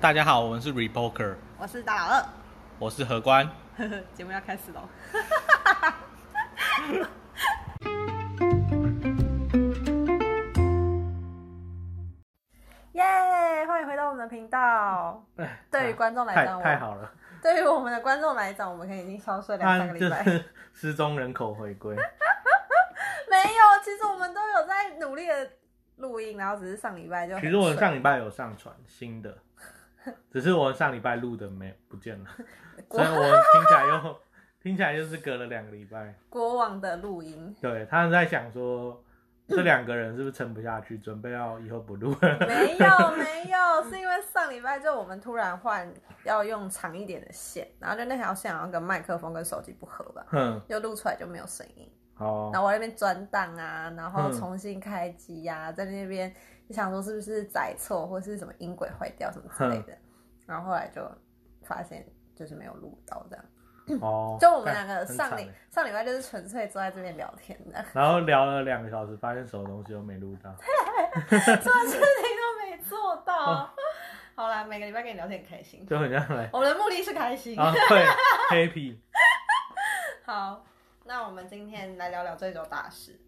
大家好，我们是 Repoker，我是大老二，我是何官。呵呵，节目要开始喽。耶！欢迎回到我们的频道。哎对于观众来太讲太好了，对于我们的观众来讲，我们可能已经消失了两三那个礼拜。就是失踪人口回归。没有，其实我们都有在努力的录音，然后只是上礼拜就其实我们上礼拜有上传新的，只是我上礼拜录的没不见了，所以我听起来又听起来就是隔了两个礼拜。国王的录音。对，他们在想说，这两个人是不是撑不下去，准备要以后不录了？没有没有，是因为上礼拜就我们突然换要用长一点的线，然后就那条线好像跟麦克风跟手机不合吧，嗯，就录出来就没有声音。哦然，后我那边转档啊，然后嗯重新开机呀、在那边就想说是不是载错或是什么音轨坏掉什么之类的，然后后来就发现就是没有录到这样。哦，就我们两个上礼上礼拜就是纯粹坐在这边聊天的，然后聊了两个小时，发现什么东西都没录到。什么事情都没做哦到。好啦，每个礼拜跟你聊天很开心，就很像来我们的目的是开心。啊，对，happy。好，那我们今天来聊聊这周大事，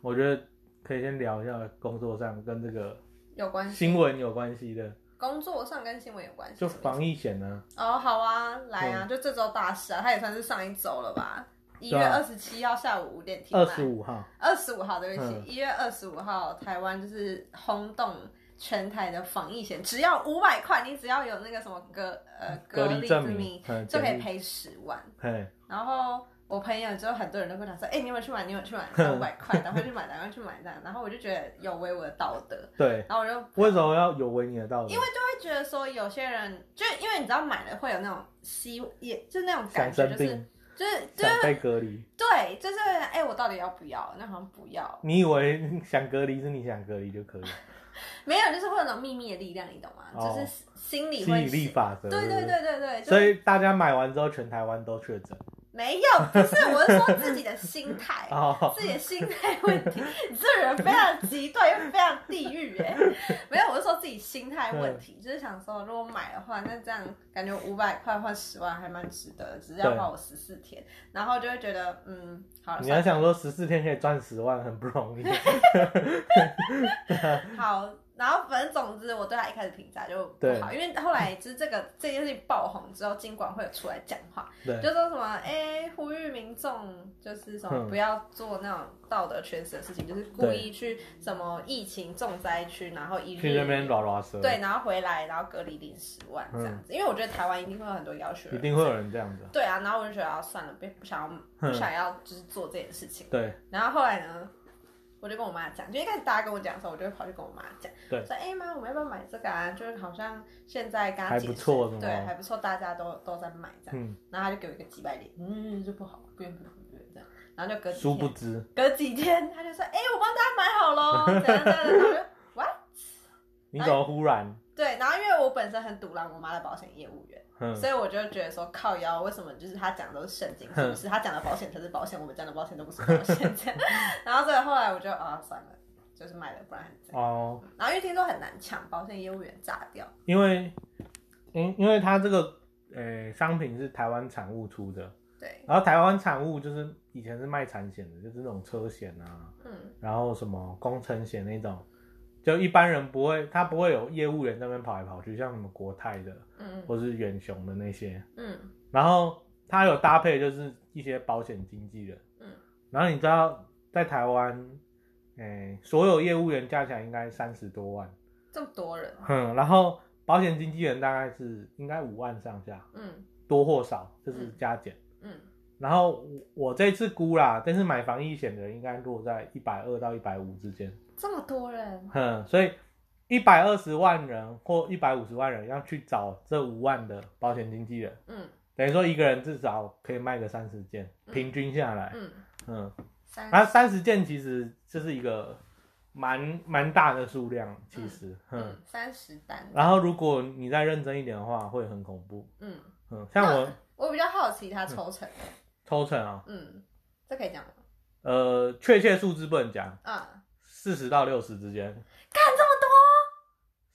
我觉得可以先聊一下工作上跟这个有关系，新闻有关系的，工作上跟新闻有关系，就防疫险呢。哦，好啊，来啊，就这周大事啊，它也算是上一周了吧？一月二十七号下午五点停二，十五号，二十五号对不起，嗯。一月二十五号台湾就是轰动全台的防疫险，只要五百块，你只要有那个什么隔呃隔离证明就可以赔十万。嘿，然后我朋友之后很多人都跟我讲说，哎、你有没有去买？你有没有去买？才五百块，赶快去买，赶快去买这样。然后我就觉得有违我的道德，对，然后我就为什么要有违你的道德？因为就会觉得说，有些人就因为你知道买了会有那种希，也就是那种感觉，就是就是就是被隔离。对，就是哎、我到底要不要？那好像不要，你以为想隔离是你想隔离就可以？没有，就是会有那种秘密的力量，你懂吗？哦就是心理会吸引力法则。对对对对对，所以大家买完之后，全台湾都确诊。没有，不是，我是说自己的心态。哦，自己的心态问题，你这人非常极端又非常地狱哎，没有，我是说自己心态问题，就是想说如果买的话，那这样感觉五百块换十万还蛮值得的，只是要花我十四天，然后就会觉得嗯，好了，你算了要想说十四天可以赚十万，很不容易。好，然后反正总之我对他一开始评价就不好，因为后来就是这个这件事情爆红之后，金管会有出来讲话，对就说什么哎、呼吁民众就是什么嗯不要做那种道德缺失的事情，就是故意去什么疫情重灾区，然后一日去那边拉拉舌，对，然后回来然后隔离领十万这样子，因为我觉得台湾一定会有很多要求，一定会有人这样子。对啊，然后我就觉得啊算了，不不想要不嗯想要就是做这件事情。对然后后来呢，我就跟我妈讲，就一开始大家跟我讲的时候，我就会跑去跟我妈讲，对说哎妈，我们要不要买这个啊？就是好像现在刚还不错对，还不错，大家都都在买这样。嗯，然后他就给我一个几百点，嗯，就不好，不用不用不用这样。然后就隔几殊不天，知隔几天他就说，哎、我帮大家买好喽，怎样怎样就 what？你怎么忽然？对，然我本身很堵拦我妈的保险业务员，嗯，所以我就觉得说靠腰，为什么就是他讲的都是圣经，是不是？他讲的保险才是保险，我们讲的保险都不是保险。然后所以后来我就啊算了，就是买了，不然很。哦，然后因为听说很难抢，保险业务员炸掉。因为，因因为他这个呃商品是台湾产物出的，对，然后台湾产物就是以前是卖产险的，就是那种车险啊，嗯，然后什么工程险那种，就一般人不会，他不会有业务员在那边跑来跑去，像什么国泰的嗯。或是远雄的那些，嗯。然后他有搭配就是一些保险经纪人，嗯，然后你知道在台湾，诶、所有业务员加起来应该三十多万，这么多人，嗯，然后保险经纪人大概是应该五万上下，嗯。多或少就是加减。嗯。然后我我这次估啦，但是买防疫险的人应该落在一百二到一百五之间，这么多人，哼，所以一百二十万人或一百五十万人要去找这五万的保险经纪人，嗯。等于说一个人至少可以卖个三十件，嗯。平均下来，嗯，嗯，三然后三十件其实就是一个蛮蛮大的数量，其实，嗯，嗯三十单，然后如果你再认真一点的话，会很恐怖，嗯，嗯，像我我比较好奇他抽成，抽成啊，嗯，这可以讲吗？呃，确切数字不能讲，啊，四十到六十之间，干这么多，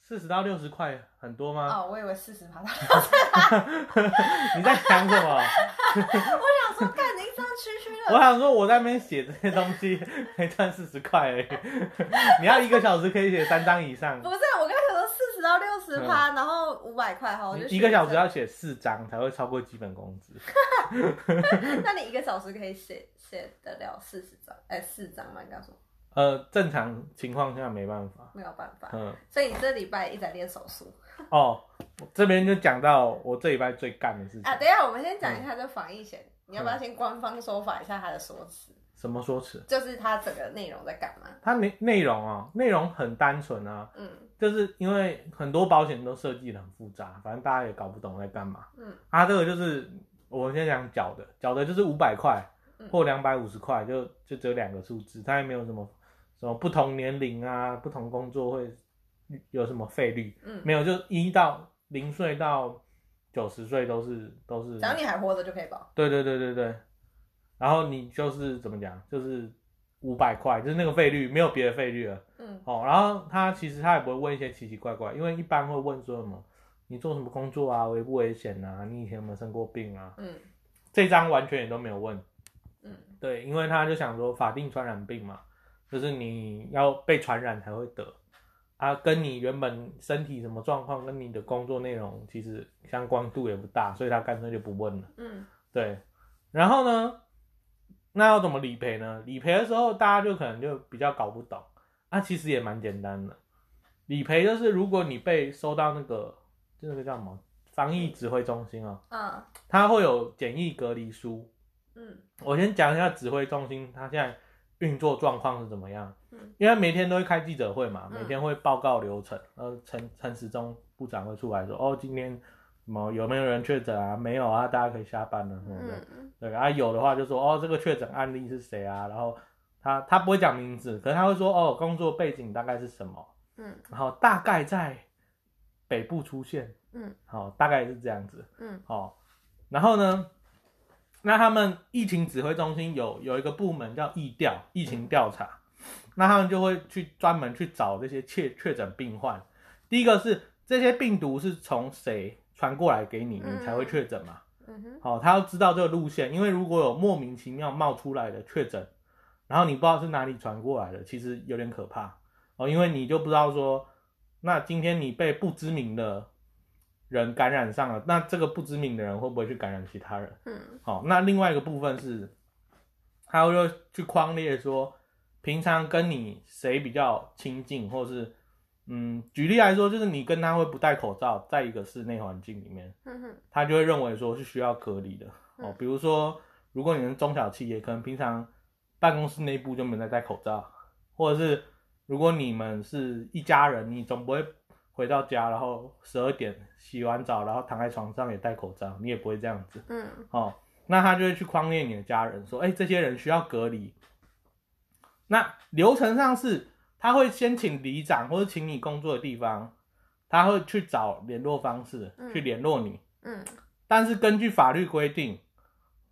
四十到六十块很多吗？哦，我以为四十趴。你在想什么？我想说，干你一张区区的，我想说我在那边写这些东西可以赚四十块而已，你要一个小时可以写三张以上，不是我刚才想说四十到六十趴，然后五百块哈，我就嗯一个小时要写四张才会超过基本工资。那你一个小时可以写写得了四十张，哎、四张吗？你刚说呃，正常情况下没办法。没有办法，嗯，所以你这礼拜一直在练手术哦，这边就讲到我这礼拜最干的事情。啊。等一下，我们先讲一下这防疫险，你要不要先官方说法一下它的说辞？什么说辞？就是它整个内容在干嘛？它内内容啊，内容很单纯啊，嗯就是因为很多保险都设计的很复杂，反正大家也搞不懂在干嘛。嗯啊，这个就是我们先讲缴的，缴的就是五百块嗯或两百五十块，就就只有两个数字，它也没有什么什么不同年龄啊、不同工作会有什么费率，嗯，没有，就一到零岁到九十岁都是都是只要你还活着就可以保。对对对对对，然后你就是怎么讲，就是五百块，就是那个费率，没有别的费率了。嗯哦，然后他其实他也不会问一些奇奇怪怪，因为一般会问说什么，你做什么工作啊，危不危险啊，你以前有没有生过病啊？嗯这张完全也都没有问，嗯对，因为他就想说法定传染病嘛，就是你要被传染才会得。啊，跟你原本身体什么状况，跟你的工作内容其实相关度也不大，所以他干脆就不问了。嗯对，然后呢，那要怎么理赔呢？理赔的时候，大家就可能就比较搞不懂。啊，其实也蛮简单的。理赔就是如果你被收到那个就那个叫什么防疫指挥中心啊，嗯它会有检疫隔离书。嗯我先讲一下指挥中心它现在运作状况是怎么样。嗯因为每天都会开记者会嘛，嗯每天会报告流程。呃，陈陈时中部长会出来说，哦，今天什么有没有人确诊啊？没有啊，大家可以下班了什么的。嗯对啊，有的话就说哦，这个确诊案例是谁啊？然后他他不会讲名字，可是他会说哦，工作背景大概是什么，嗯然后大概在北部出现，嗯好、大概是这样子，嗯哦，然后呢，那他们疫情指挥中心有有一个部门叫疫调，疫情调查，那他们就会去专门去找这些确确诊病患，第一个是这些病毒是从谁传过来给你，你才会确诊嘛。嗯哼。好、他要知道这个路线，因为如果有莫名其妙冒出来的确诊，然后你不知道是哪里传过来的，其实有点可怕。哦，因为你就不知道说，那今天你被不知名的人感染上了，那这个不知名的人会不会去感染其他人？嗯好、那另外一个部分是，他会去框列说，平常跟你谁比较亲近，或是嗯，举例来说，就是你跟他会不戴口罩，在一个室内环境里面。嗯哼他就会认为说是需要隔离的哦嗯。比如说，如果你是中小企业，可能平常办公室内部就没在戴口罩，或者是如果你们是一家人，你总不会回到家，然后十二点洗完澡，然后躺在床上也戴口罩，你也不会这样子嗯哦。那他就会去框列你的家人，说，哎、这些人需要隔离。那流程上是，他会先请里长或者请你工作的地方，他会去找联络方式嗯去联络你。嗯但是根据法律规定，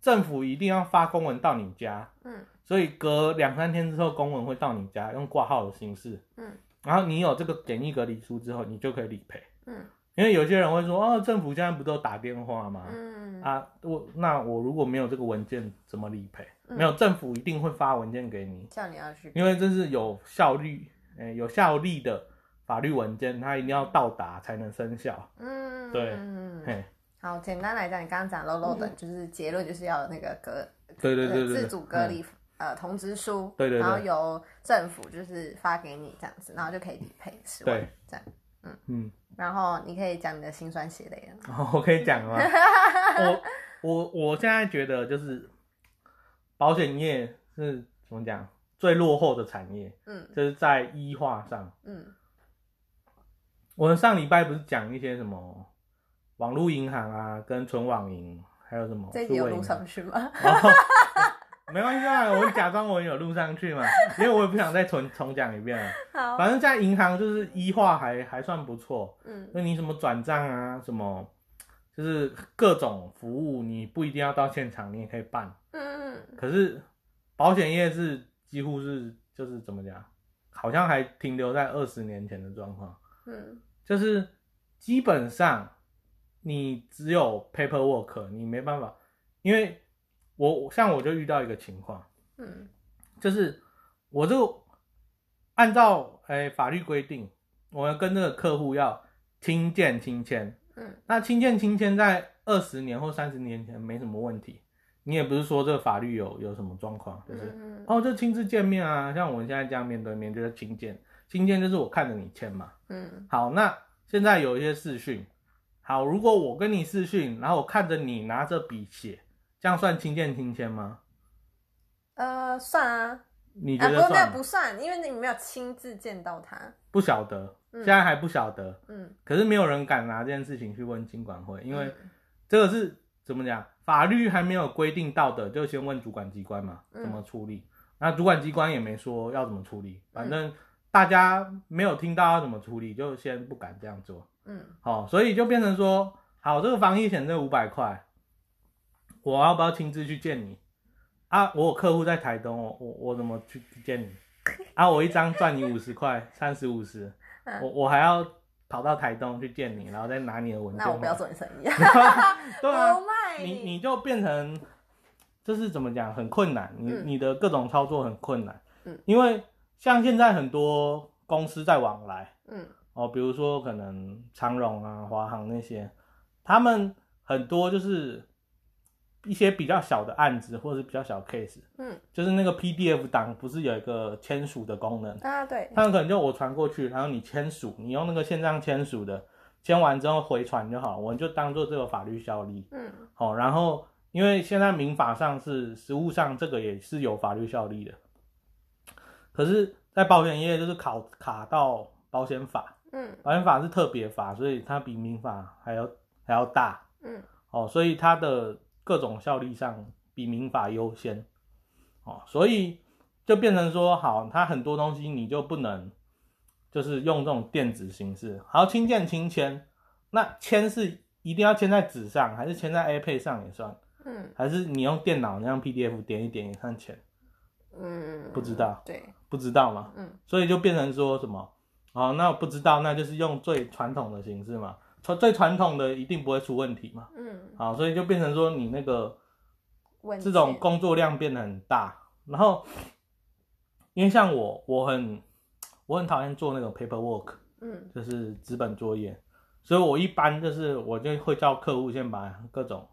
政府一定要发公文到你家，嗯所以隔两三天之后，公文会到你家，用挂号的形式。嗯然后你有这个简易隔离书之后，你就可以理赔。嗯。因为有些人会说，哦，政府现在不都打电话吗？嗯。啊，我那我如果没有这个文件，怎么理赔？嗯。没有，政府一定会发文件给你，叫你要去，因为这是有效率，诶、有效力的法律文件，它一定要到达才能生效。嗯。对嗯嘿，好，简单来讲，你刚刚讲漏漏的，就是结论就是要那个隔对对对自主隔离呃通知书，对对对。然后由政府就是发给你这样子，然后就可以理赔十万对这样，嗯嗯，然后你可以讲你的辛酸血泪了。哦，我可以讲了吗？我我我现在觉得就是保险业是怎么讲最落后的产业，嗯就是在医化上。嗯我们上礼拜不是讲一些什么网络银行啊，跟存网银，还有什么这一集有录银行上去吗？哦没关系啊，我假装我有录上去嘛，因为我也不想再重重讲一遍了。好，反正在银行就是医化还还算不错，嗯。那你什么转账啊，什么就是各种服务，你不一定要到现场，你也可以办。嗯可是保险业是几乎是就是怎么讲，好像还停留在二十年前的状况，嗯。就是基本上你只有 paperwork，你没办法，因为我像我就遇到一个情况，嗯就是我就按照诶、法律规定，我们跟这个客户要亲见亲签。嗯那亲见亲签在二十年或三十年前没什么问题，你也不是说这个法律有有什么状况，就是、嗯哦，就亲自见面啊，像我们现在这样面对面就是亲见，亲见就是我看着你签嘛。嗯好，那现在有一些视讯，好，如果我跟你视讯，然后我看着你拿着笔写，这样算亲见亲签吗？呃，算啊，你啊不过那觉得算吗？不算，因为你没有亲自见到他。不晓得，嗯现在还不晓得，嗯，可是没有人敢拿这件事情去问经管会，因为嗯这个是怎么讲？法律还没有规定到的，就先问主管机关嘛，嗯怎么处理？那主管机关也没说要怎么处嗯理，反正大家没有听到要怎么处理，就先不敢这样做。嗯好、所以就变成说，好，这个防疫险这五百块，我要不要亲自去见你？啊，我有客户在台东，我我我怎么去去见你？啊，我一张赚你五十块，三十五十，嗯。我我还要跑到台东去见你，然后再拿你的文件。那我不要做你生意，对啊你。你就变成，就是怎么讲，很困难，你、嗯。你的各种操作很困难，嗯，因为像现在很多公司在往来嗯。哦，比如说可能长荣啊、华航那些，他们很多就是一些比较小的案子或者是比较小的 case，嗯。就是那个 PDF 档不是有一个签署的功能，啊对，他们可能就我传过去，然后你签署，你用那个线上签署的，签完之后回传就好，我们就当做这个法律效力。嗯。好、然后因为现在民法上是实务上这个也是有法律效力的，可是，在保险业就是考卡到保险法，嗯。保险法是特别法，所以它比民法还要还要大嗯。哦，所以它的各种效力上比民法优先。哦，所以就变成说，好，它很多东西你就不能就是用这种电子形式，好，亲见亲签，那签是一定要签在纸上，还是签在 iPad 上也算？嗯。还是你用电脑那样 PDF 点一点也算签？嗯，不知道。对，不知道嘛，嗯。所以就变成说什么？哦，那我不知道，那就是用最传统的形式嘛，传最传统的一定不会出问题嘛。嗯，好，所以就变成说你那个这种工作量变得很大，然后因为像我，我很我很讨厌做那种 paperwork，嗯。就是纸本作业，所以我一般就是我就会叫客户先把各种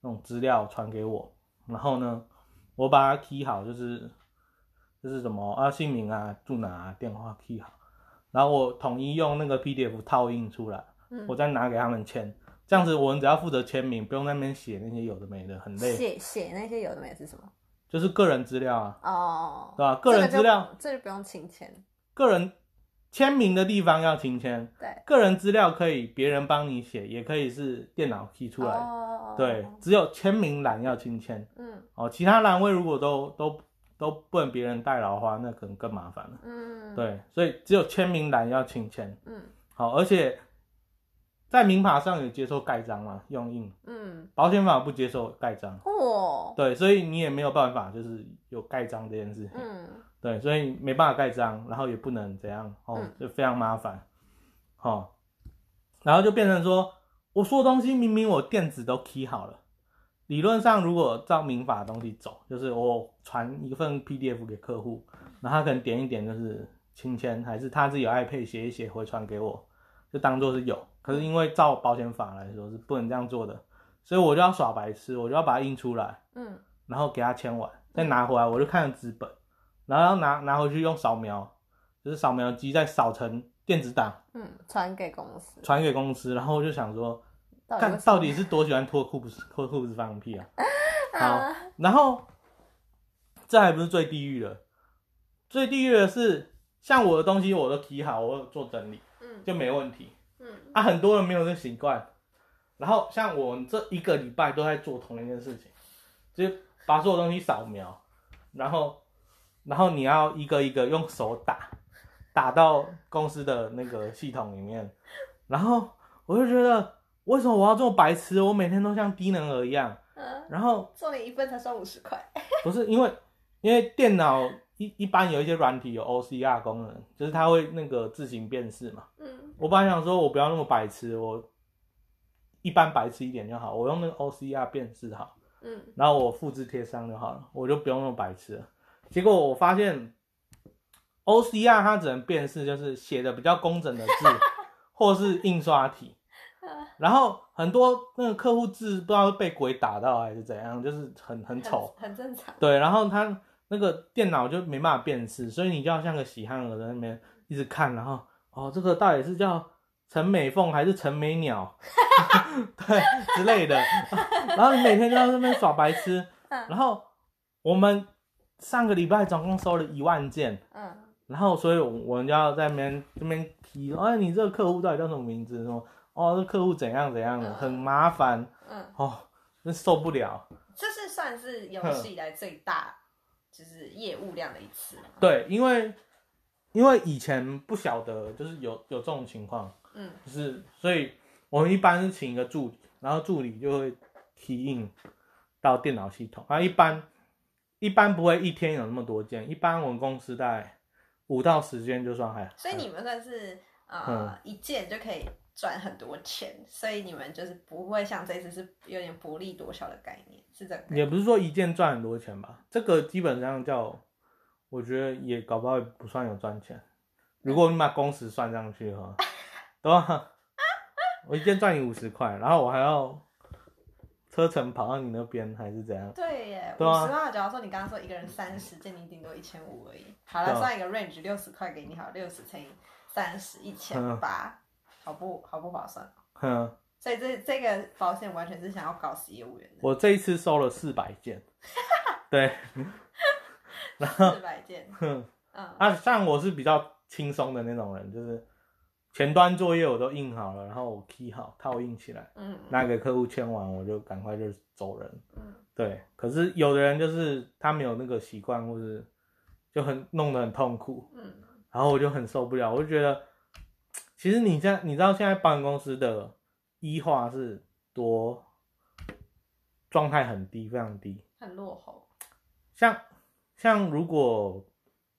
那种资料传给我，然后呢，我把它 key 好，就是就是什么啊姓名啊住哪啊电话 key 好，然后我统一用那个 PDF 套印出来，嗯我再拿给他们签，这样子我们只要负责签名，不用在那边写那些有的没的，很累，写写那些有的没的是什么？就是个人资料啊，哦，对吧？个人资料，这个就不用请签，个人签名的地方要亲签。对，个人资料可以别人帮你写，也可以是电脑 key 出来的。哦，对，只有签名栏要亲签嗯哦，其他栏位如果都都都不能别人代劳的话，那可能更麻烦了。嗯，，对，所以只有签名栏要亲签。嗯好，而且在民法上有接受盖章嘛，用印，嗯，保险法不接受盖章。哦，对，所以你也没有办法，就是有盖章这件事。情。嗯。对，所以没办法盖章，然后也不能怎样哦嗯，就非常麻烦，哦，然后就变成说，我说的东西明明我电子都 key 好了，理论上如果照民法的东西走，就是我传一份 PDF 给客户，然后他可能点一点就是亲签，还是他自己有 iPad 写一写回传给我，就当做是有。可是因为照保险法来说是不能这样做的，所以我就要耍白痴，我就要把它印出来，嗯然后给他签完，再拿回来，我就看着纸本，然后要拿拿回去用扫描，就是扫描机再扫成电子档嗯，传给公司，传给公司，然后我就想说，看到底是多喜欢脱裤子脱裤子放屁啊！好啊，然后这还不是最地狱的，最地狱的是像我的东西我都提好，我有做整理嗯就没问题嗯啊。很多人没有这个习惯，然后像我这一个礼拜都在做同一件事情，就是把所有东西扫描，然后然后你要一个一个用手打，打到公司的那个系统里面，然后我就觉得为什么我要这么白痴？我每天都像低能儿一样，嗯，然后做你一份才算五十块，不是因为因为电脑一一般有一些软体有 OCR 功能，就是它会那个自行辨识嘛。嗯我本来想说我不要那么白痴，我一般白痴一点就好，我用那个 OCR 辨识好，嗯，然后我复制贴上就好了，我就不用那么白痴了。结果我发现 OCR 它只能辨识就是写的比较工整的字，或是印刷体。然后很多那个客户字不知道是被鬼打到还是怎样，就是很很丑。很正常。对，然后他那个电脑就没办法辨识，所以你就要像个喜憨儿在那边一直看，然后哦，这个到底是叫陈美凤还是陈美鸟，对之类的。然后你每天就在那边耍白痴。嗯然后我们上个礼拜总共收了一万件，嗯，然后所以我我们就要在那边这边提，哎，你这个客户到底叫什么名字？什么？哦，这客户怎样怎样的，嗯很麻烦嗯，哦，真受不了。这是算是有史以来最大就是业务量的一次嘛。对，因为因为以前不晓得，就是有有这种情况，嗯。就是所以我们一般是请一个助理，然后助理就会提印到电脑系统，啊，一般一般不会一天有那么多件，一般我们公司大概五到十件就算还，所以你们算是呃、嗯。一件就可以赚很多钱，所以你们就是不会像这次是有点薄利多销的概念，是这个。也不是说一件赚很多钱吧，这个基本上叫，我觉得也搞不好也不算有赚钱。如果你把工时算上去哈，对吧？我一天赚你五十块，然后我还要车程跑到你那边，还是怎样？对耶，五十万，假如说你刚刚说一个人三十件，你顶多一千五而已。好了，算一个 range 六十块给你好，六十乘以三十，一千嗯八，好不好不划算？哼，所以这这个保险完全是想要搞死业务员的，我这一次收了四百件，对，然后四百件，哼，嗯啊，像我是比较轻松的那种人，就是前端作业我都印好了，然后我 key 好套印起来。嗯拿给客户签完，我就赶快就走人。嗯对，可是有的人就是他没有那个习惯，或是就很弄得很痛苦，嗯然后我就很受不了，我就觉得，其实你现在你知道现在保险公司的医化是多状态很低，非常低。很落后，像像如果不知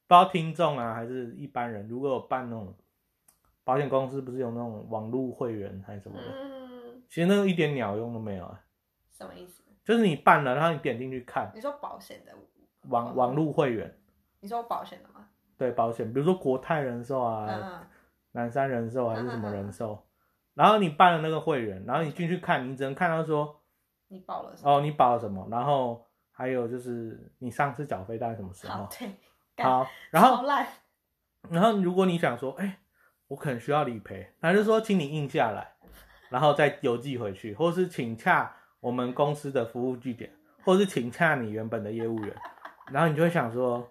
道听众啊还是一般人，如果有办那种保险公司，不是有那种网络会员还是什么的，嗯，其实那个一点鸟用都没有啊。什么意思？就是你办了，然后你点进去看你说保险的，网网络会员，你说保险的吗？对保险，比如说国泰人寿啊、嗯南山人寿还是什么人寿，然后你办了那个会员，然后你进去看，你只能看到说你保了什么？哦你保了什么，然后还有就是你上次缴费大概什么时候，，好对，好，然后，然后如果你想说，哎、我可能需要理赔，他就说请你印下来，然后再邮寄回去，或是请洽我们公司的服务据点，或是请洽你原本的业务员，然后你就会想说，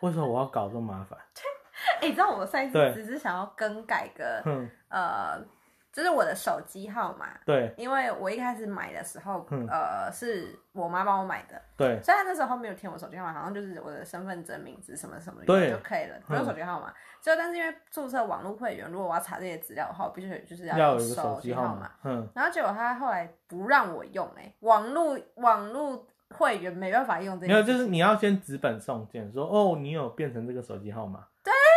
为什么我要搞这么麻烦？哎、你知道我上一次只是想要更改个嗯，呃，就是我的手机号码，对。因为我一开始买的时候，嗯。呃，是我妈帮我买的，对。虽然那时候没有填我手机号码，好像就是我的身份证名字什么什么对就可以了，不用手机号码。就但是因为注册网络会员，如果我要查这些资料的话，我必须就是要要有一个手手机号码。，嗯，然后结果他后来不让我用、欸，网络网络会员没办法用这没有，就是你要先纸本送件，说哦，你有变成这个手机号码，对，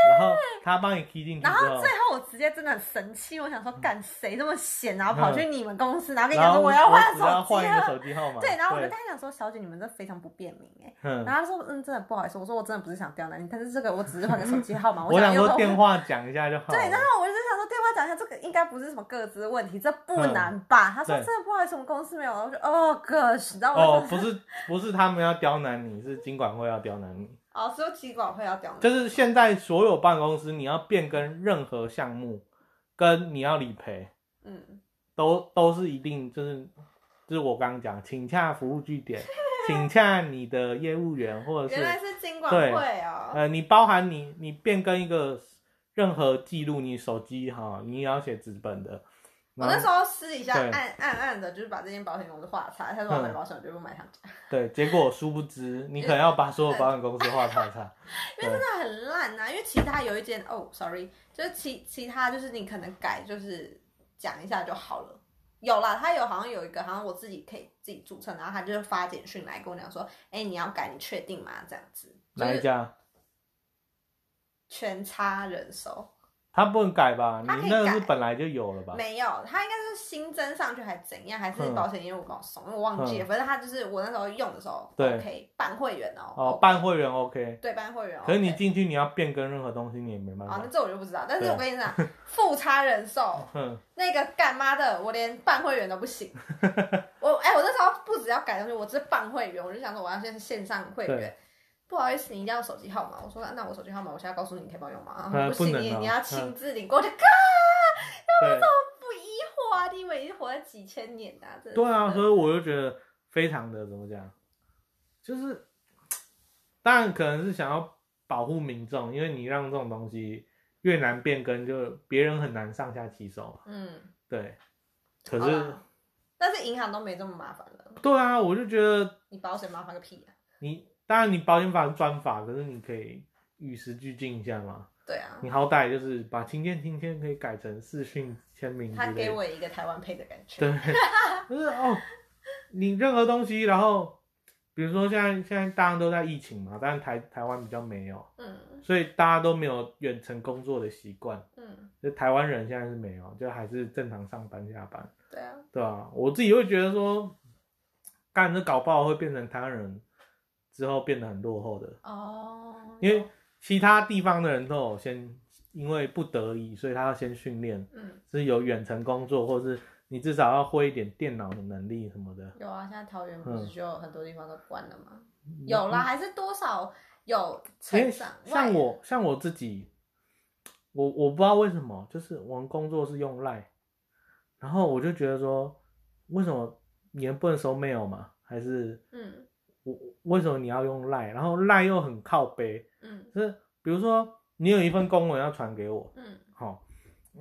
然后他帮你 key 进去然后最，后我直接真的很生气，我想说干谁这么闲，然后跑去你们公司，然后跟你讲说我要换手机换一个。手机号码，对，然后我就跟他讲说，小姐，你们这非常不便民哎、嗯，然后他说，嗯，真的不好意思，我说我真的不是想刁难你，但是这个我只是换个手机号码，我想想用电。话讲一下就好了，对，然后我就想说电话讲一下，这个应该不是什么各自问题，这不难吧？他说对真的不好意思，我们公司没有。我说哦，gosh，然后我就，哦不是不是他们要刁难你，是经管会要刁难你。哦，所有企管会要刁难，就是现在所有办公室，你要变更任何项目，跟你要理赔，嗯，都都是一定就是就是我刚刚讲，请洽服务据点，请洽你的业务员，或者原来是是经管对会哦。呃，你包含你你变更一个任何记录，你手机哈，你也要写纸本的。我那时候私底下暗暗暗的，就是把这间保险公司画叉。他说我买保险，我就不买他家，对，结果殊不知，你可能要把所有保险公司画叉叉。因为真的很烂呐、因为其他有一间哦，sorry，就是其其他就是你可能改就是讲一下就好了。有啦，他有好像有一个，好像我自己可以自己注册，然后他就是发简讯来跟我讲说，哎、你要改，你确定吗？这样子，就是哪一家？全差人手，他不能改吧？他可以你那个是改本来就有了吧？没有，他应该是新增上去还是怎样，还是嗯保险业务跟我送，因为我忘记了。反正他就是我那时候用的时候对 OK 办会员哦，哦办会员 OK，对办会员。可是你进去你要变更任何东西，你也没办法哦，那法。这我就不知道。但是我跟你讲，富差人寿哼，那个干妈的，我连办会员都不行。我哎、我那时候不只要改东西，我只是办会员，我就想说我要先线上会员对。不好意思，你一定要手机号码。我说那我手机号码，我现在告诉你，你可以帮我用吗？呃不行，你你要亲自领过去。看，对不疑惑啊！你以为你是活了几千年的、啊？真的对啊，是所以我就觉得非常的怎么讲，就是当然可能是想要保护民众，因为你让这种东西越难变更，就别人很难上下其手嘛。嗯，对，可是但是银行都没这么麻烦了，对啊，我就觉得你保险麻烦个屁啊！你当然你保险法是专法，可是你可以与时俱进一下嘛。对啊，你好歹就是把亲见亲签可以改成视讯签名之他。给我一个台湾配的感觉。对，就是哦，你任何东西，然后比如说现在现在大家都在疫情嘛，但是台台湾比较没有，嗯所以大家都没有远程工作的习惯。嗯，就台湾人现在是没有，就还是正常上班下班，对啊，对吧、我自己会觉得说，干这搞不好会变成台湾人之后变得很落后的，哦，因为其他地方的人都有先因为不得已，所以他要先训练，嗯是有远程工作，或是你至少要会一点电脑的能力什么的。有啊，现在桃园不嗯是就很多地方都关了吗？有啦，还是多少有成长。像我像我自己，我我不知道为什么，就是我们工作是用 Line，然后我就觉得说，为什么你不能收 mail 嘛？还是嗯我为什么你要用 Line？然后 Line 又很靠背，嗯就是比如说你有一份公文要传给我，嗯，好、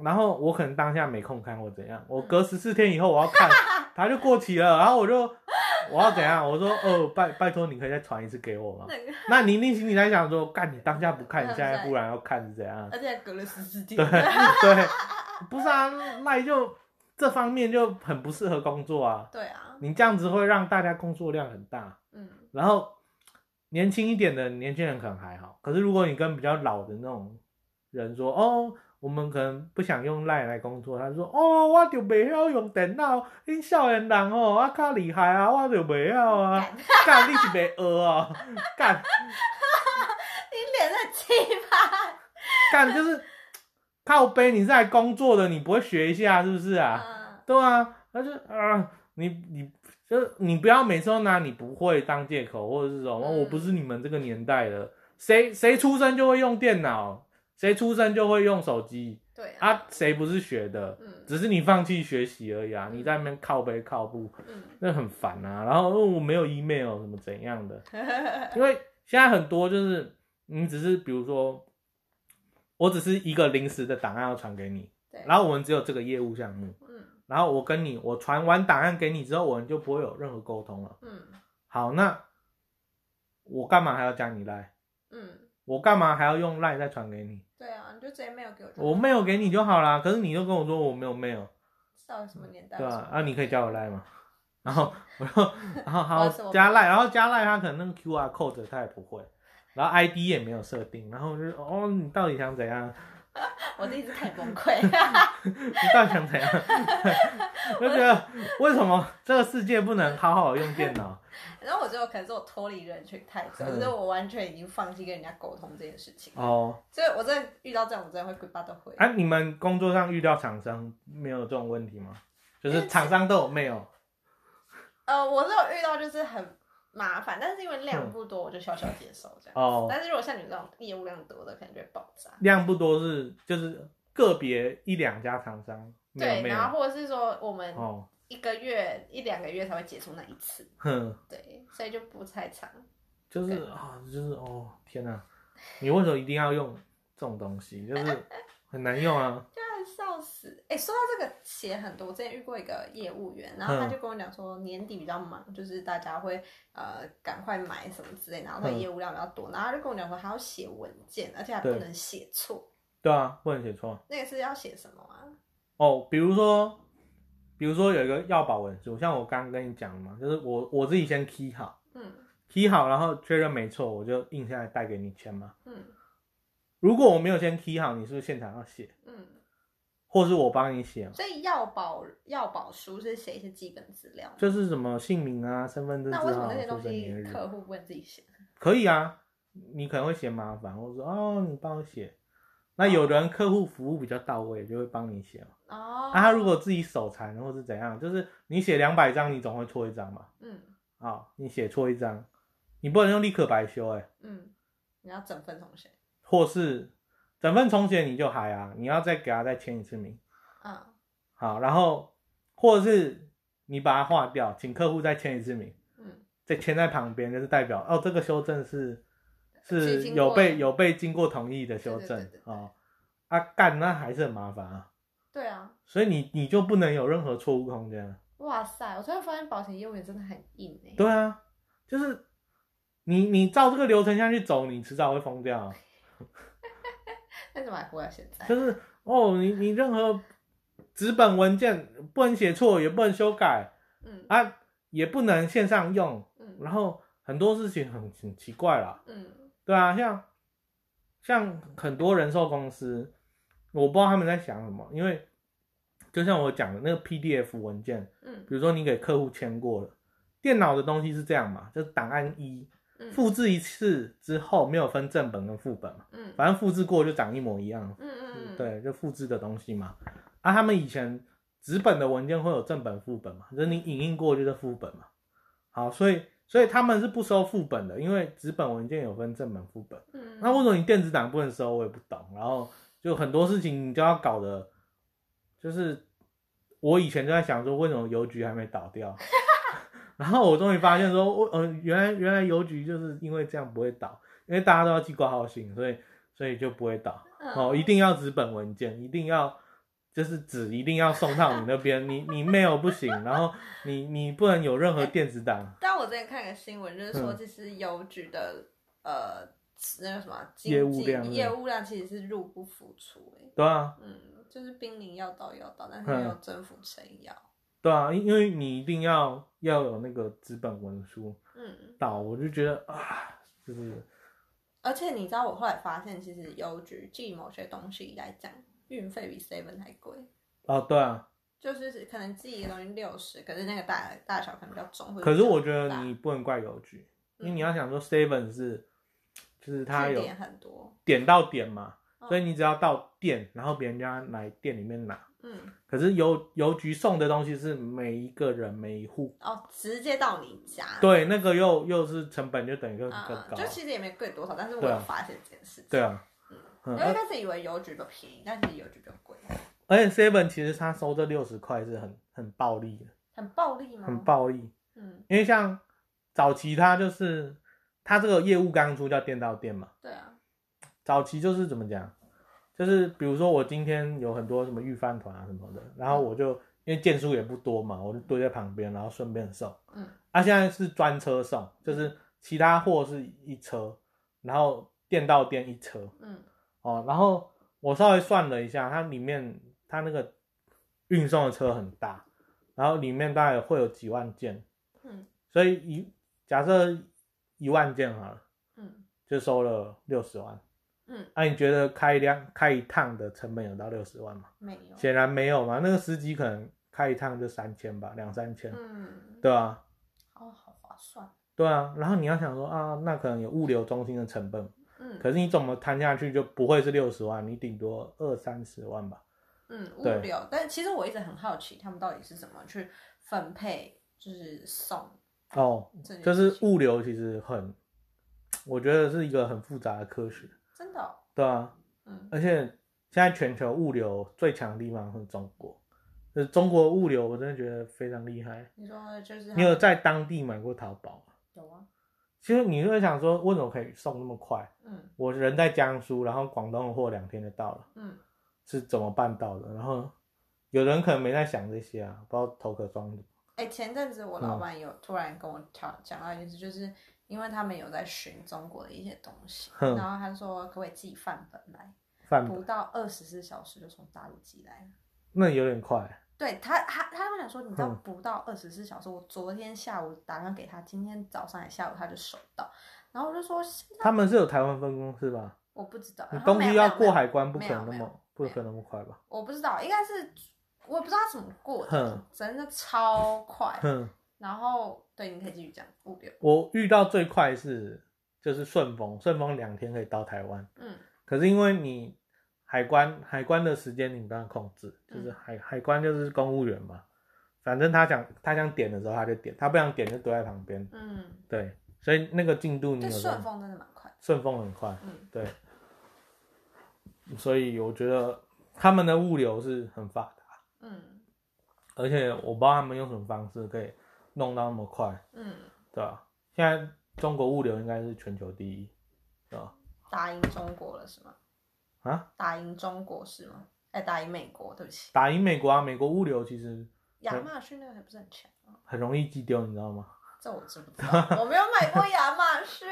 然后我可能当下没空看或怎样，我嗯隔十四天以后我要看，它就过期了，然后我就我要怎样？我说哦，拜拜托你可以再传一次给我吗？那你内心里在想说，干你当下不看，你嗯现在忽然要看是怎样？而且隔了十四天。对 对，不是啊，赖就这方面就很不适合工作啊。对啊，你这样子会让大家工作量很大，嗯然后年轻一点的年轻人可能还好，可是如果你跟比较老的那种人说，哦，我们可能不想用赖来工作，他就说，哦，我就袂晓用电脑，恁少年人哦，我较厉害啊，我就袂晓啊，干干你是袂学啊，干。你脸在气吧？干 就是靠背，你是来工作的，你不会学一下是不是啊？嗯对啊，那就啊，你你就你不要每次都拿你不会当借口，或者是什么、嗯我不是你们这个年代的，谁谁出生就会用电脑，谁出生就会用手机对啊，啊，谁不是学的？嗯只是你放弃学习而已啊！嗯你在那边靠背靠步，嗯那很烦啊。然后、哦我没有 email 什么怎样的，因为现在很多就是你只是比如说，我只是一个临时的档案要传给你，对，然后我们只有这个业务项目，嗯然后我跟你我传完档案给你之后，我们就不会有任何沟通了。嗯好，那我干嘛还要加你赖？嗯，我干嘛还要用赖再传给你？对啊，你就直接没有给我，我 mail 给你就好啦。可是你又跟我说我没有 mail，到底什么年代？对啊？你可以加我赖吗？然后我就 然后 好加赖，然后加赖他可能那个 QR code 他也不会，然后 ID 也没有设定，然后我就哦你到底想怎样？我第一次太崩溃。你到底想怎样？我就觉得为什么这个世界不能好好用电脑？然后我觉得可能是我脱离人群太久，嗯就是我完全已经放弃跟人家沟通这件事情。哦，所以我真的遇到这种，我真的会鬼巴都会。啊，你们工作上遇到厂商没有这种问题吗？就是厂商都有没有？呃，我是有遇到就是很麻烦，但是因为量不多，我就小小接受这样。哦，但是如果像你这种业务量多的，可能就会爆炸。量不多是就是个别一两家厂商对，没有然后或者是说我们哦，一个月一两个月才会解除那一次，哼，对，所以就不太长。就是啊，就是哦，天哪，你为什么一定要用这种东西？就是很难用啊。死。哎、说到这个写很多，我之前遇过一个业务员，然后他就跟我讲说年底比较忙，就是大家会呃赶快买什么之类，然后他嗯业务量比较多，然后他就跟我讲说还要写文件，而且还不能写错。对啊，不能写错那个是要写什么啊？哦。比如说，比如说有一个要保文书，像我刚刚跟你讲的嘛，就是我我自己先 key 好嗯，key 好，然后确认没错，我就印下来带给你签嘛。嗯如果我没有先 key 好，你是不是现场要写，嗯，或是我帮你写？所以要保要保书是写一些基本资料。就是什么姓名啊、身份证那为什么那些出东西生年日，客户不能自己写？可以啊。你可能会嫌麻烦，或者说哦，你帮我写。那有的人客户服务比较到位，就会帮你写嘛。哦，啊，他如果自己手残或是怎样，就是你写两百张，你总会错一张嘛。嗯啊、你写错一张，你不能用立刻白修哎、嗯，你要整份重写。或是整份重写你就还啊，你要再给他再签一次名。嗯好，然后或者是你把它划掉，请客户再签一次名，嗯，再签在旁边，就是代表哦，这个修正是是有被有被经过同意的修正对对对对对哦。啊，干那还是很麻烦啊，对啊。所以你你就不能有任何错误空间啊。哇塞！我突然发现保险业务员真的很硬哎、对啊，就是你你照这个流程下去走，你迟早会疯掉啊。那怎么还活到现在？就是哦，你你任何纸本文件不能写错，也不能修改嗯。啊，也不能线上用，嗯。然后很多事情很很奇怪啦，嗯。对啊，像像很多人寿公司，我不知道他们在想什么，因为就像我讲的那个 PDF 文件，嗯。比如说你给客户签过了，电脑的东西是这样嘛，就是档案一嗯复制一次之后没有分正本跟副本嘛，嗯反正复制过就长一模一样，嗯嗯嗯，对，就复制的东西嘛。啊，他们以前纸本的文件会有正本副本嘛，就是你影印过就是副本嘛。好，所以所以他们是不收副本的，因为纸本文件有分正本副本。嗯，那为什么你电子档不能收？我也不懂。然后就很多事情你就要搞的，就是我以前就在想说，为什么邮局还没倒掉？然后我终于发现说，我呃，原来原来邮局就是因为这样不会倒，因为大家都要寄挂号信，所以所以就不会倒。嗯哦，一定要纸本文件，一定要就是纸一定要送到你那边，你你 mail 不行，然后你你不能有任何电子档。但我之前看个新闻，就是说，嗯其实邮局的呃那个什么经业务济量业务量其实是入不敷出哎、对啊，嗯，就是濒临要倒要倒，但是嗯没有政府撑腰。对啊，因因为你一定要要有那个纸本文书嗯，到，我就觉得啊，就是而且你知道，我后来发现，其实邮局寄某些东西来讲，运费比 Seven 还贵。哦，对啊。就是可能寄一个东西六十，可是那个大大小可能比较重，或者可是我觉比较大得你不能怪邮局，因为嗯你要想说 seven 是，就是它有很多，点到点嘛，嗯所以你只要到店，然后别人家来店里面拿。嗯，可是邮邮局送的东西是每一个人每一户，哦，直接到你家，对，那个又又是成本就等于更嗯，更高。就。其实也没贵多少，但是我发现这件事情。对啊，因嗯，为一开始以为邮局比较便宜，但其实邮局比较贵，而且 seven 其实他收这六十块是很很暴利的，很暴利吗？很，暴利。嗯，因为像早期他就是他这个业务刚出叫店到店嘛，对啊，早期就是怎么讲，就是比如说我今天有很多什么预饭团啊什么的，然后我就因为件数也不多嘛，我就堆在旁边，然后顺便送。嗯，啊，现在是专车送，就是其他货是一车，然后店到店一车嗯哦。然后我稍微算了一下，它里面它那个运送的车很大，然后里面大概会有几万件，嗯所以一假设一万件好了，嗯就收了六十万。嗯，那、你觉得开一辆开一趟的成本有到六十万吗？没有，显然没有嘛，那个司机可能开一趟就三千吧，两三千，嗯，对啊，哦，好划算，对啊。然后你要想说啊，那可能有物流中心的成本，嗯可是你怎么摊下去就不会是六十万，你顶多二三十万吧。嗯，物对流，但其实我一直很好奇，他们到底是怎么去分配，就是送哦，就是物流其实很，我觉得是一个很复杂的科学，真的哦、对啊。嗯而且现在全球物流最强的地方是中国，就是中国物流我真的觉得非常厉害。你说就是你有在当地买过淘宝吗？有啊，其实你会想说，为什么可以送那么快？嗯我人在江苏，然后广东的货两天就到了，嗯是怎么办到的？然后有人可能没在想这些啊，不知道头壳装的。哎、前阵子我嗯老板有突然跟我讲讲到一件事，就是因为他们有在寻中国的一些东西，然后他说可不可以寄范本来，范不到二十四小时就从大陆寄来了。那有点快，对他，他他跟我讲说，你知道嗯不到二十四小时，我昨天下午打电话给他，今天早上还下午他就收到，然后我就说，他们是有台湾分公司吧？我不知道，东西要过海关，不可能那么不可能那么快吧？我不知道，应该是我也不知道他怎么过的，真的超快。哼，然后对，你可以继续讲物流。我遇到最快是就是顺丰，顺丰两天可以到台湾，嗯可是因为你海关海关的时间你不能控制，就是嗯海海关就是公务员嘛，反正他想他想点的时候他就点，他不想点就丢在旁边，嗯，对，所以那个进度你顺丰真的蛮快。顺丰很快，嗯对，所以我觉得他们的物流是很发达，嗯而且我不知道他们用什么方式可以弄到那么快，嗯，对吧？现在中国物流应该是全球第一，对吧？打赢中国了是吗？啊，打赢中国是吗？哎，打赢美国，对不起。打赢美国啊，美国物流其实亚马逊那个还不是很强啊？很容易寄丢，你知道吗？这我知不知道？我没有买过亚马逊，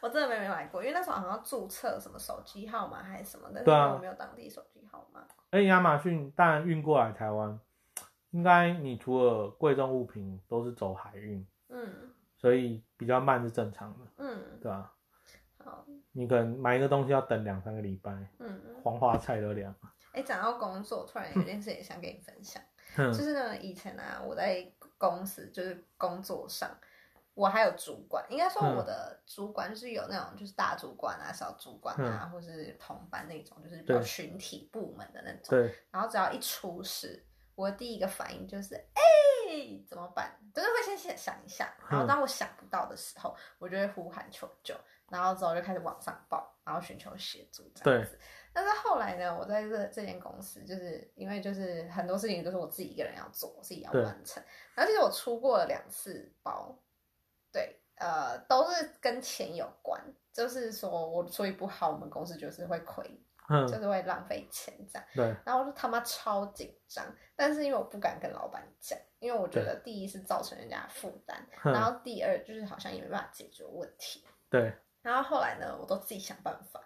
我真的没没买过，因为那时候好像要注册什么手机号码还是什么，但是对啊我没有当地手机号码。而且亚马逊当然运过来台湾，应该你除了贵重物品都是走海运，嗯所以比较慢是正常的，嗯，对吧？好，你可能买一个东西要等两三个礼拜，嗯，黄花菜都凉。哎，讲到工作，突然有件事也想跟你分享。哼就是呢，以前啊，我在公司就是工作上，我还有主管，应该说嗯我的主管就是有那种就是大主管啊、小主管啊，或是同班那种，就是比较群体部门的那种。对，然后只要一出事，我第一个反应就是，哎、怎么办？就是会先想想一下，然后嗯当我想不到的时候，我就会呼喊求救，然后之后就开始往上报，然后寻求协助这样子。但是后来呢，我在这这间公司，就是因为就是很多事情都是我自己一个人要做，我自己要完成。然后其实我出过了两次包，对，呃，都是跟钱有关，就是说我处理不好，我们公司就是会亏，就嗯，是会浪费钱这样。对，然后我就他妈超紧张，但是因为我不敢跟老板讲，因为我觉得第一是造成人家的负担，然后第二就是好像也没办法解决问题。对，然后后来呢，我都自己想办法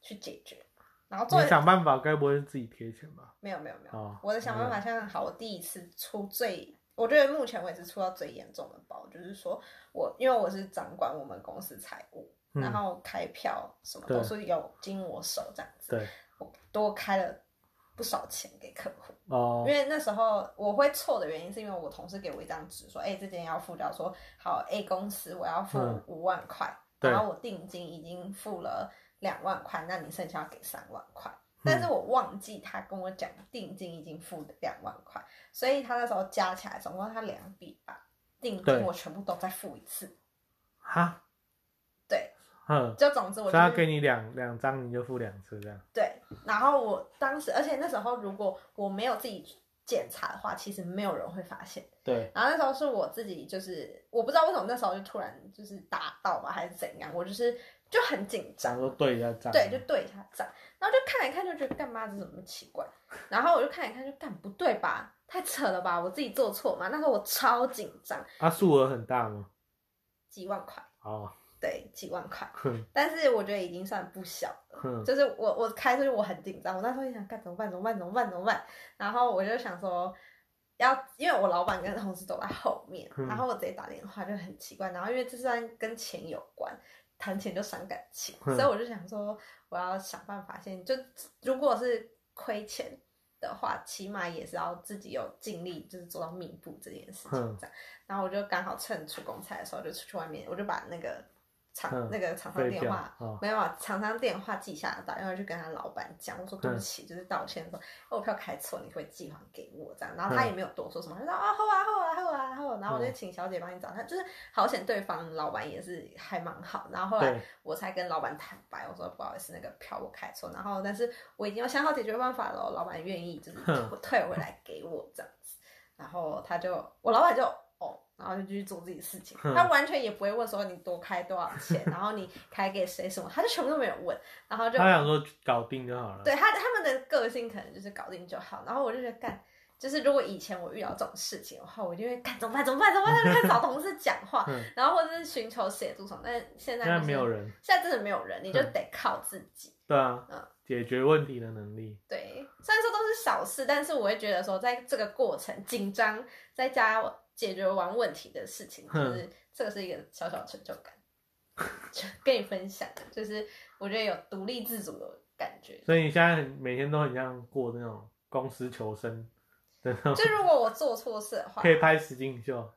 去解决。然后做你想办法，该不会是自己贴钱吧？没有没有没有，哦我的想办法像好，我第一次出最，我觉得目前为止出到最严重的包，就是说我因为我是掌管我们公司财务，嗯。然后开票什么都是有经我手这样子，对，我多开了不少钱给客户。哦。因，为那时候我会错的原因，是因为我同事给我一张纸，说，哎、这件要付掉，说好 A 公司我要付嗯。五万块，对。然后我定金已经付了两万块，那你剩下要给三万块。嗯。但是我忘记他跟我讲定金已经付两万块，所以他那时候加起来总共他两笔吧，定金我全部都再付一次。哈，对，哼，就总之我他给你两两张，你就付两次这样。对，然后我当时，而且那时候如果我没有自己检查的话，其实没有人会发现。对，然后那时候是我自己，就是我不知道为什么那时候就突然就是打到吧，还是怎样，我就是就很紧张，想说对一下账。对，就对一下账，然后就看一看，就觉得干嘛这怎么奇怪，然后我就看一看，就干不对吧，太扯了吧，我自己做错嘛，那时候我超紧张，啊，数额很大吗？几万块，哦，对，几万块，哼但是我觉得已经算不小了。哼，就是我我开出去我很紧张，我那时候就想干怎么办怎么办怎么办怎么办，然后我就想说要，因为我老板跟同事走在后面，嗯然后我直接打电话就很奇怪，然后因为这算跟钱有关，谈钱就伤感情，嗯所以我就想说我要想办法先就如果是亏钱的话，起码也是要自己有尽力，就是做到弥补这件事情嗯这样。然后我就刚好趁出公差的时候就出去外面，我就把那个厂、嗯那个厂商电话哦。没有啊，厂商电话记下来，打电话去跟他老板讲，我说对不嗯。起，就是道歉说我票开错，你会寄还给我？这样。然后他嗯。也没有多说什么，他说啊后啊后啊后啊后啊，然后我就嗯。请小姐帮你找他，就是好险对方老板也是还蛮好，然后后来我才跟老板坦白，我说不好意思，那个票我开错，然后但是我已经有想好解决办法了，老板愿意就是哼。退退回来给我这样子，然后他就我老板就哦，然后就继续做自己的事情，他完全也不会问说你多开多少钱，然后你开给谁什么，他就全部都没有问，然后就他想说搞定就好了。对他他们的个性可能就是搞定就好，然后我就觉得干。就是如果以前我遇到这种事情的话，我就会干怎么办怎么办怎么办，就开始找同事讲话，嗯然后或者是寻求协助什么。但现在、现就是、在没有人，现在真的没有人，你就嗯得靠自己。对啊嗯，解决问题的能力。对，虽然说都是小事，但是我会觉得说，在这个过程紧张，再加解决完问题的事情，就是这个是一个小小的成就感。就跟你分享，就是我觉得有独立自主的感觉。所以你现在每天都很像过那种公司求生的那种，就如果我做错事的话可，以拍实境秀。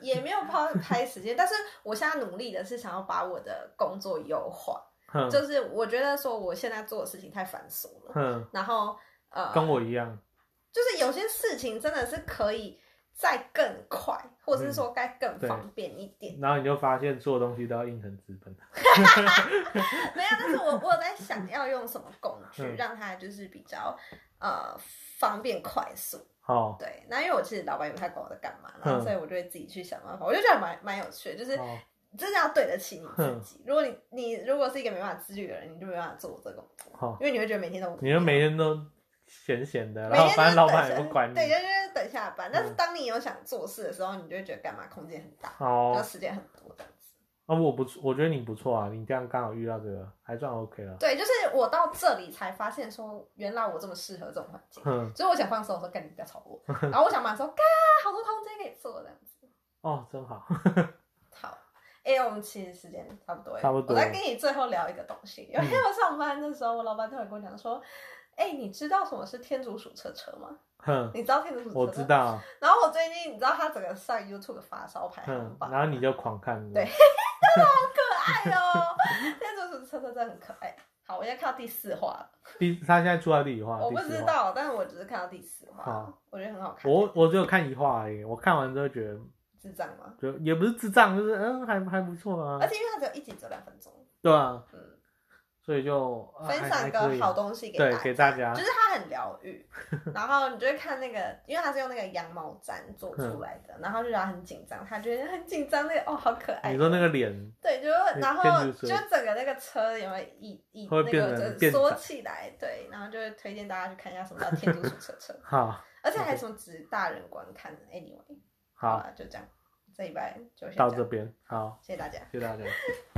也没有拍拍时间，但是我现在努力的是想要把我的工作优化，就是我觉得说我现在做的事情太繁琐了，哼，然后呃，跟我一样。就是有些事情真的是可以再更快，或者是说该更方便一点。然后你就发现所有东西都要印成资本。没有，但是我我在想要用什么工具嗯让它就是比较呃方便快速。哦，对，那因为我其实老板也不太管我在干嘛，然后嗯所以我就会自己去想办法，我就觉得蛮蛮有趣的，就是哦真的要对得起你自己。如果你你如果是一个没办法自律的人，你就没办法做这个工作，因为你会觉得每天都你就每天都闲闲的，然后反正老板也不管你。对，就是等下班。但是嗯当你有想做事的时候，你就会觉得干嘛空间很大，哦然后，时间很多这样子。啊，我不错，我觉得你不错啊，你这样刚好遇到这个，还算 OK 了。对，就是我到这里才发现说，原来我这么适合这种环境。哼，所以我想放松的时候，干你不要吵我。然后我想忙的时候，干好多空间可以做这样子。哦，真好。好，哎、我们其实时间差不多，差不多我再跟你最后聊一个东西。有一天我上班的时候，我老板突然跟我讲说：“哎、你知道什么是天竺鼠车车吗？哼，你知道天竺鼠车车？”我知。道。然后我最近你知道他整个上 YouTube 发烧排行哼，榜，然后你就狂看。对 可爱哦，天竺鼠车车真的很可爱。好，我现在看到第四话了，第他现在出到第几话？我不第四话。知道，但是我只是看到第四话好，我觉得很好看。我我只有看一话而已，我看完之后觉得，智障吗？就也不是智障，就是嗯，还还不错啊而。且因为它只有一集只有两分钟，对啊，嗯，所以就啊分享一个好东西给对大家，给大家就是它很疗愈，然后你就会看那个，因为它是用那个羊毛毡做出来的，然后就让他很紧张，他觉得很紧张，那个哦好可爱。你说那个脸，对，就然后就整个那个车有没有一一那个就缩起来，对，然后就会推荐大家去看一下什么叫天竺鼠车车，好，而且还有什么指大人观看的，anyway，好就这样，这一拜就先到，这边，好，谢谢大家。谢谢大家。